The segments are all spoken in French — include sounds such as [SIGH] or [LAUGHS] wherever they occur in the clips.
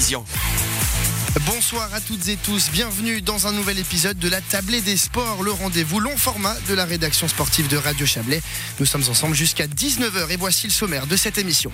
télévision. Bonsoir à toutes et tous, bienvenue dans un nouvel épisode de la Tablée des Sports, le rendez-vous long format de la rédaction sportive de Radio Chablais. Nous sommes ensemble jusqu'à 19h et voici le sommaire de cette émission.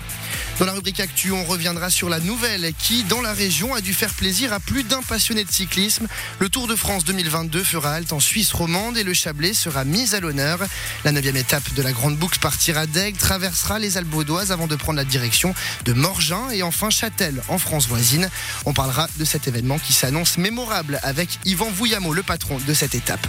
Dans la rubrique Actu, on reviendra sur la nouvelle qui, dans la région, a dû faire plaisir à plus d'un passionné de cyclisme. Le Tour de France 2022 fera halte en Suisse romande et le Chablais sera mis à l'honneur. La neuvième étape de la Grande Boucle partira d'Aigle, traversera les Alpes vaudoises avant de prendre la direction de Morgin et enfin Châtel en France voisine. On parlera de cette événement qui s'annonce mémorable avec Yvan Vouillamo, le patron de cette étape.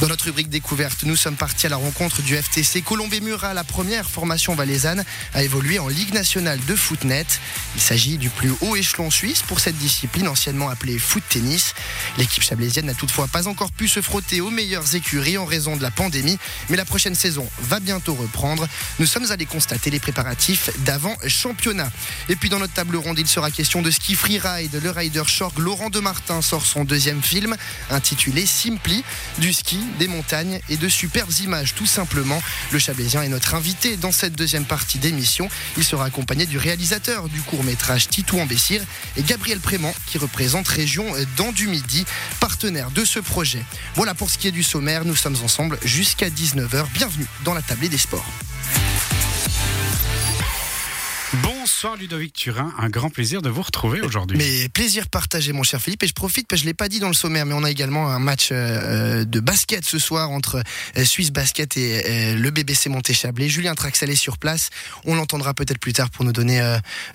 Dans notre rubrique découverte, nous sommes partis à la rencontre du FTC Colombé Murat, la première formation valaisanne à évoluer en Ligue nationale de footnet. Il s'agit du plus haut échelon suisse pour cette discipline anciennement appelée foot tennis. L'équipe chablaisienne n'a toutefois pas encore pu se frotter aux meilleures écuries en raison de la pandémie, mais la prochaine saison va bientôt reprendre. Nous sommes allés constater les préparatifs d'avant championnat. Et puis dans notre table ronde, il sera question de ski freeride. Le rider Laurent de Martin sort son deuxième film intitulé Simply, du ski, des montagnes et de superbes images tout simplement. Le Chablaisien est notre invité dans cette deuxième partie d'émission. Il sera accompagné du réalisateur du court-métrage Titou en et Gabriel Prément qui représente Région dans du Midi, partenaire de ce projet. Voilà pour ce qui est du sommaire, nous sommes ensemble jusqu'à 19h. Bienvenue dans la tablée des sports. Bonsoir Ludovic Turin, un grand plaisir de vous retrouver aujourd'hui. Mais plaisir partagé mon cher Philippe et je profite parce que je l'ai pas dit dans le sommaire mais on a également un match euh, de basket ce soir entre euh, Suisse Basket et euh, le BBC Monté-Chablais. Julien Traxel est sur place, on l'entendra peut-être plus tard pour nous donner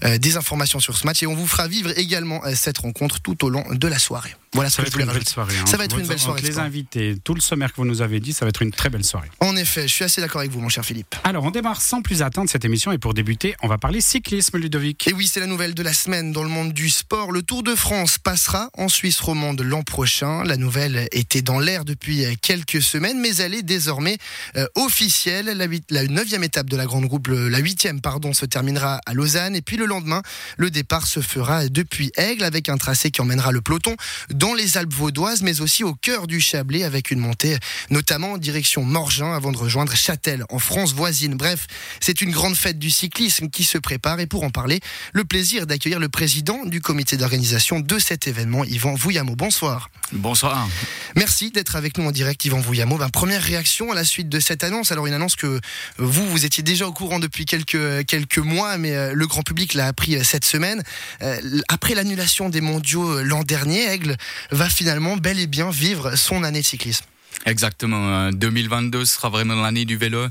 des informations sur ce match et on vous fera vivre également cette rencontre tout au long de la soirée. Voilà ça va être une belle soirée. Hein. Ça va être une belle soirée. Les invités, tout le sommaire que vous nous avez dit, ça va être une très belle soirée. En effet, je suis assez d'accord avec vous, mon cher Philippe. Alors, on démarre sans plus attendre cette émission et pour débuter, on va parler cyclisme, Ludovic. Et oui, c'est la nouvelle de la semaine dans le monde du sport. Le Tour de France passera en Suisse romande l'an prochain. La nouvelle était dans l'air depuis quelques semaines, mais elle est désormais euh, officielle. La, neuvième étape de la grande groupe, la huitième, pardon, se terminera à Lausanne. Et puis le lendemain, le départ se fera depuis Aigle avec un tracé qui emmènera le peloton dans les Alpes vaudoises mais aussi au cœur du Chablais, avec une montée notamment en direction Morgin avant de rejoindre Châtel, en France voisine. Bref, c'est une grande fête du cyclisme qui se prépare. Et pour en parler, le plaisir d'accueillir le président du comité d'organisation de cet événement, Yvan Vouillamo. Bonsoir. Bonsoir. Merci d'être avec nous en direct, Yvan Vouillamo. Ben, première réaction à la suite de cette annonce. Alors, une annonce que vous, vous étiez déjà au courant depuis quelques, quelques mois, mais euh, le grand public l'a appris euh, cette semaine. Euh, après l'annulation des mondiaux l'an dernier, Aigle va finalement bel et bien vivre son année de cyclisme. Exactement. 2022 euh, sera vraiment l'année du vélo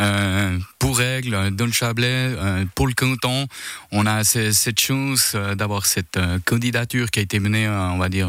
euh, pour Aigle, dans le Chablais, euh, pour le canton. On a cette chance euh, d'avoir cette euh, candidature qui a été menée, on va dire,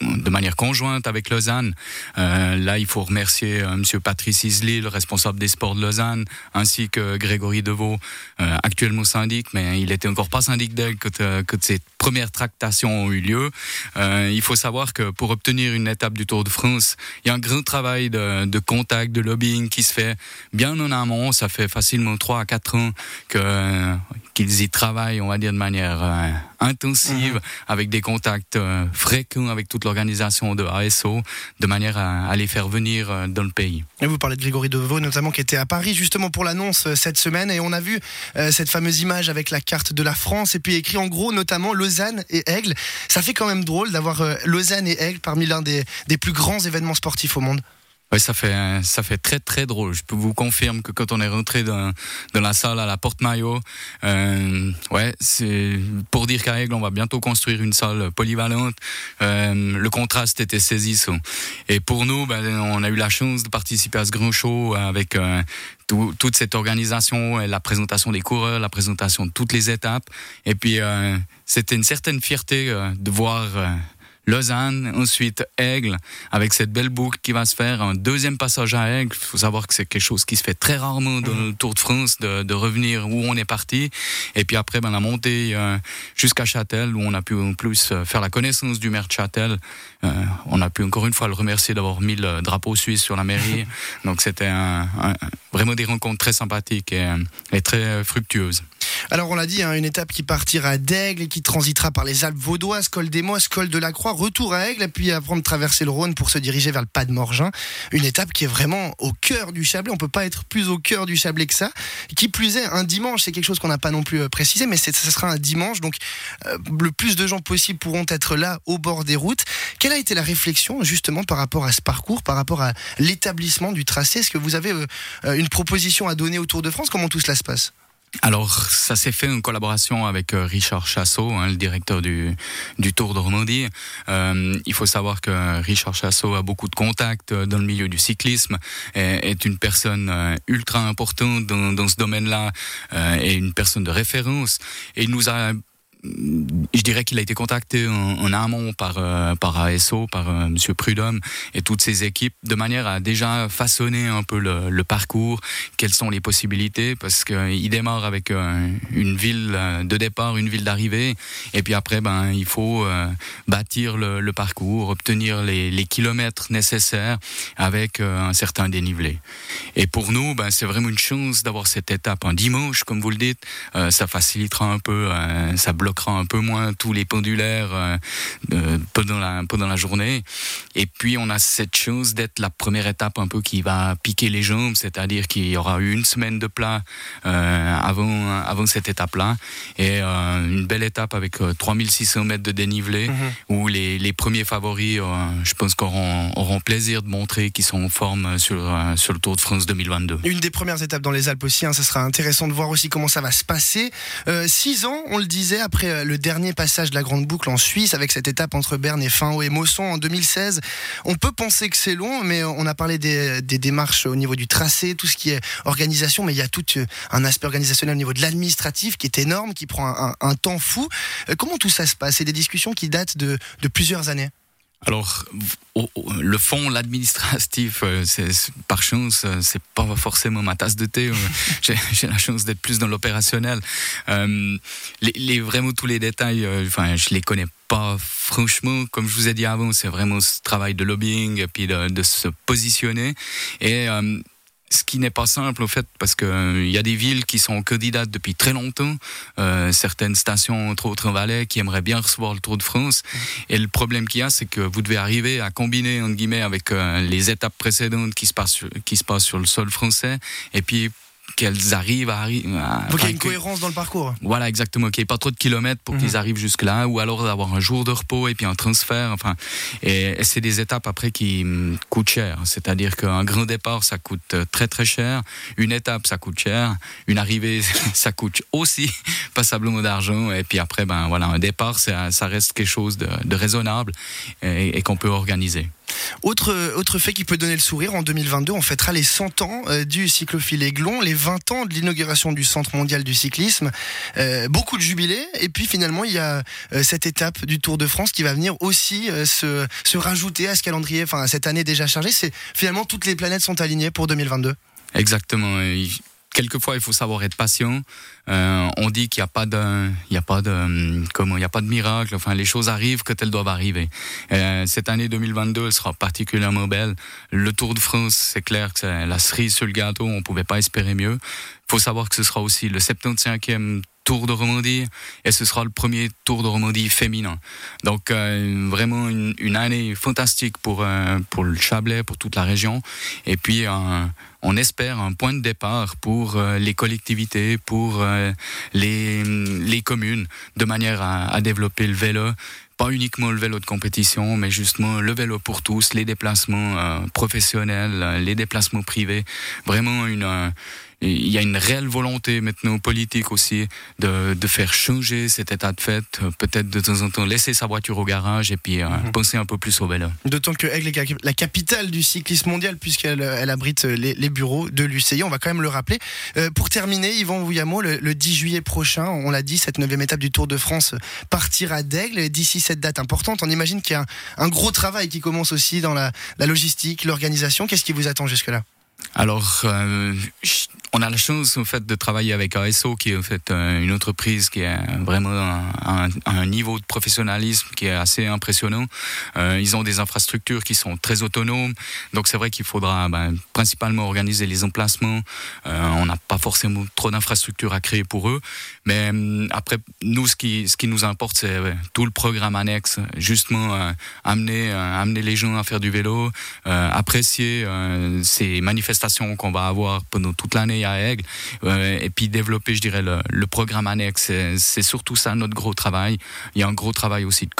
de manière conjointe avec Lausanne. là, il faut remercier Monsieur Patrice Isli, le responsable des sports de Lausanne, ainsi que Grégory Deveau, actuellement syndic, mais il était encore pas syndic d'Aigle que, que ces premières tractations ont eu lieu. il faut savoir que pour obtenir une étape du Tour de France, il y a un grand travail de, de contact, de lobbying qui se fait bien en amont. Ça fait facilement 3 à 4 ans que qu'ils y travaillent, on va dire, de manière euh, intensive, mhm. avec des contacts euh, fréquents avec toute l'organisation de ASO, de manière à, à, les faire venir euh, dans le pays. Et vous parlez de Grégory Deveau, notamment, qui était à Paris justement pour l'annonce cette semaine, et on a vu cette fameuse image avec la carte de la France, et puis écrit en gros notamment Lausanne et Aigle. Ça fait quand même drôle d'avoir Lausanne et Aigle parmi l'un des, des plus grands événements sportifs au monde. Oui, ça fait ça fait très très drôle. Je peux vous confirmer que quand on est rentré dans, dans la salle à la Porte Maillot, euh, ouais, c'est pour dire qu'à Aigle on va bientôt construire une salle polyvalente. Euh, le contraste était saisissant. Et pour nous, ben, on a eu la chance de participer à ce grand show avec euh, tout, toute cette organisation, la présentation des coureurs, la présentation de toutes les étapes. Et puis euh, c'était une certaine fierté euh, de voir euh, Lausanne, ensuite Aigle, avec cette belle boucle qui va se faire, un deuxième passage à Aigle. Il faut savoir que c'est quelque chose qui se fait très rarement dans le Tour de France, de, de revenir où on est parti. Et puis après, ben, la montée euh, jusqu'à Châtel, où on a pu en plus euh, faire la connaissance du maire de Châtel. Euh, on a pu encore une fois le remercier d'avoir mis le drapeau suisse sur la mairie. [LAUGHS] Donc c'était un, un, vraiment des rencontres très sympathiques et, et très fructueuses. Alors on l'a dit, hein, une étape qui partira d'Aigle et qui transitera par les Alpes vaudoises, col des Mosses, col de la Croix, retour à Aigle, puis après traverser le Rhône pour se diriger vers le Pas de Morgin. Une étape qui est vraiment au cœur du Chablais. On peut pas être plus au cœur du Chablais que ça. Qui plus est, un dimanche, c'est quelque chose qu'on n'a pas non plus euh, précisé, mais ça sera un dimanche, donc euh, le plus de gens possible pourront être là au bord des routes. Quelle a été la réflexion justement par rapport à ce parcours, par rapport à l'établissement du tracé? Est-ce que vous avez euh, une proposition à donner au Tour de France? Comment tout cela se passe? Alors, ça s'est fait en collaboration avec euh, Richard Chassot, hein, le directeur du, Tour de Romandie. Euh, il faut savoir que Richard Chassot a beaucoup de contacts euh, dans le milieu du cyclisme, et est une personne ultra importante dans, dans ce domaine-là, et une personne de référence. Et il nous a je dirais qu'il a été contacté en, amont par euh, par ASO, par euh, Monsieur Prudhomme et toutes ses équipes, de manière à déjà façonner un peu le, parcours, quelles sont les possibilités, parce qu'il démarre avec euh, une ville de départ, une ville d'arrivée, et puis après, ben il faut bâtir le, le, parcours, obtenir les, les, kilomètres nécessaires avec un certain dénivelé. Et pour nous, ben c'est vraiment une chance d'avoir cette étape un dimanche, comme vous le dites, ça facilitera un peu, ça bloque un peu moins tous les pendulaires euh, euh, pendant, la, pendant la journée. Et puis on a cette chose d'être la première étape un peu qui va piquer les jambes, c'est-à-dire qu'il y aura une semaine de plat euh, avant, avant cette étape-là. Et une belle étape avec 3600 mètres de dénivelé, mhm. où les, les, premiers favoris, je pense qu'auront auront plaisir de montrer qu'ils sont en forme sur, sur le Tour de France 2022. Une des premières étapes dans les Alpes aussi, hein, ça sera intéressant de voir aussi comment ça va se passer. six ans, on le disait, après euh, le dernier passage de la Grande Boucle en Suisse, avec cette étape entre Berne et Finhaut et Mosson en 2016, on peut penser que c'est long, mais on a parlé des, démarches au niveau du tracé, tout ce qui est organisation, mais il y a tout euh, un aspect organisationnel au niveau de l'administratif qui est énorme, qui prend un, temps fou. Euh, comment tout ça se passe? C'est des discussions qui datent de plusieurs années alors, le fond, l'administratif, euh, par chance, euh, c'est pas forcément ma tasse de thé. Euh, [LAUGHS] j'ai la chance d'être plus dans l'opérationnel. les, vraiment tous les détails, enfin, je les connais pas franchement. Comme je vous ai dit avant, c'est vraiment ce travail de lobbying et puis de, de se positionner et ce qui n'est pas simple au fait parce que il euh, y a des villes qui sont candidates depuis très longtemps, euh, certaines stations entre autres en Valais qui aimeraient bien recevoir le Tour de France. Et le problème qu'il y a c'est que vous devez arriver à combiner entre guillemets avec euh, les étapes précédentes qui se passent qui se passent sur le sol français. Et puis qu'elles arrivent à arriver. Faut qu'il y ait une cohérence dans le parcours. Voilà, exactement. Qu'il n'y ait pas trop de kilomètres pour qu'ils mhm. arrivent jusque-là, ou alors d'avoir un jour de repos et puis un transfert. Enfin, et, c'est des étapes après qui mm, coûtent cher. C'est-à-dire qu'un grand départ, ça coûte euh, très très cher. Une étape, ça coûte cher. Une arrivée, [LAUGHS] ça coûte aussi [LAUGHS] passablement d'argent. Et puis après, ben voilà, un départ, ça, ça reste quelque chose de, de raisonnable et, et qu'on peut organiser. Autre, autre fait qui peut donner le sourire, en 2022, on fêtera les 100 ans euh, du cyclophile Aiglon, les 20 ans de l'inauguration du Centre mondial du cyclisme. Euh, beaucoup de jubilés. Et puis finalement, il y a euh, cette étape du Tour de France qui va venir aussi se, se rajouter à ce calendrier, enfin à cette année déjà chargée. C'est finalement toutes les planètes sont alignées pour 2022. Exactement quelquefois, il faut savoir être patient. Euh, on dit qu'il n'y a pas de, il y a pas de, comment, il y a pas de miracle. Enfin, les choses arrivent quand elles doivent arriver. Euh, cette année 2022, elle sera particulièrement belle. Le Tour de France, c'est clair que c'est la cerise sur le gâteau. On pouvait pas espérer mieux. Il faut savoir que ce sera aussi le 75e Tour de Romandie et ce sera le premier Tour de Romandie féminin. Donc euh, vraiment une, année fantastique pour euh, pour le Chablais, pour toute la région. Et puis on espère un point de départ pour euh, les collectivités, pour les les communes, de manière à développer le vélo pas uniquement le vélo de compétition, mais justement le vélo pour tous, les déplacements professionnels, les déplacements privés. Vraiment une, il y a une réelle volonté maintenant politique aussi de, de faire changer cet état de fait, peut-être de temps en temps laisser sa voiture au garage et puis euh, mhm. penser un peu plus au vélo. D'autant que Aigle est la capitale du cyclisme mondial puisqu'elle elle abrite les, les, bureaux de l'UCI, on va quand même le rappeler. Euh, pour terminer, Yvan Vouillamo, le, le 10 juillet prochain, on l'a dit, cette neuvième étape du Tour de France partira d'Aigle. D'ici cette date importante, on imagine qu'il y a un, un, gros travail qui commence aussi dans la, la logistique, l'organisation. Qu'est-ce qui vous attend jusque-là? Alors, euh, on a la chance en fait de travailler avec ASO qui est en fait euh, une entreprise qui a vraiment un, un, niveau de professionnalisme qui est assez impressionnant. Euh, ils ont des infrastructures qui sont très autonomes, donc c'est vrai qu'il faudra ben, principalement organiser les emplacements. Euh, on n'a pas forcément trop d'infrastructures à créer pour eux, mais euh, après nous ce qui nous importe c'est tout le programme annexe, justement amener amener les gens à faire du vélo, apprécier ces manifestations qu'on va avoir pendant toute l'année à Aigle, et puis développer je dirais le, le programme annexe. C'est surtout ça notre gros travail. Il y a un gros travail aussi de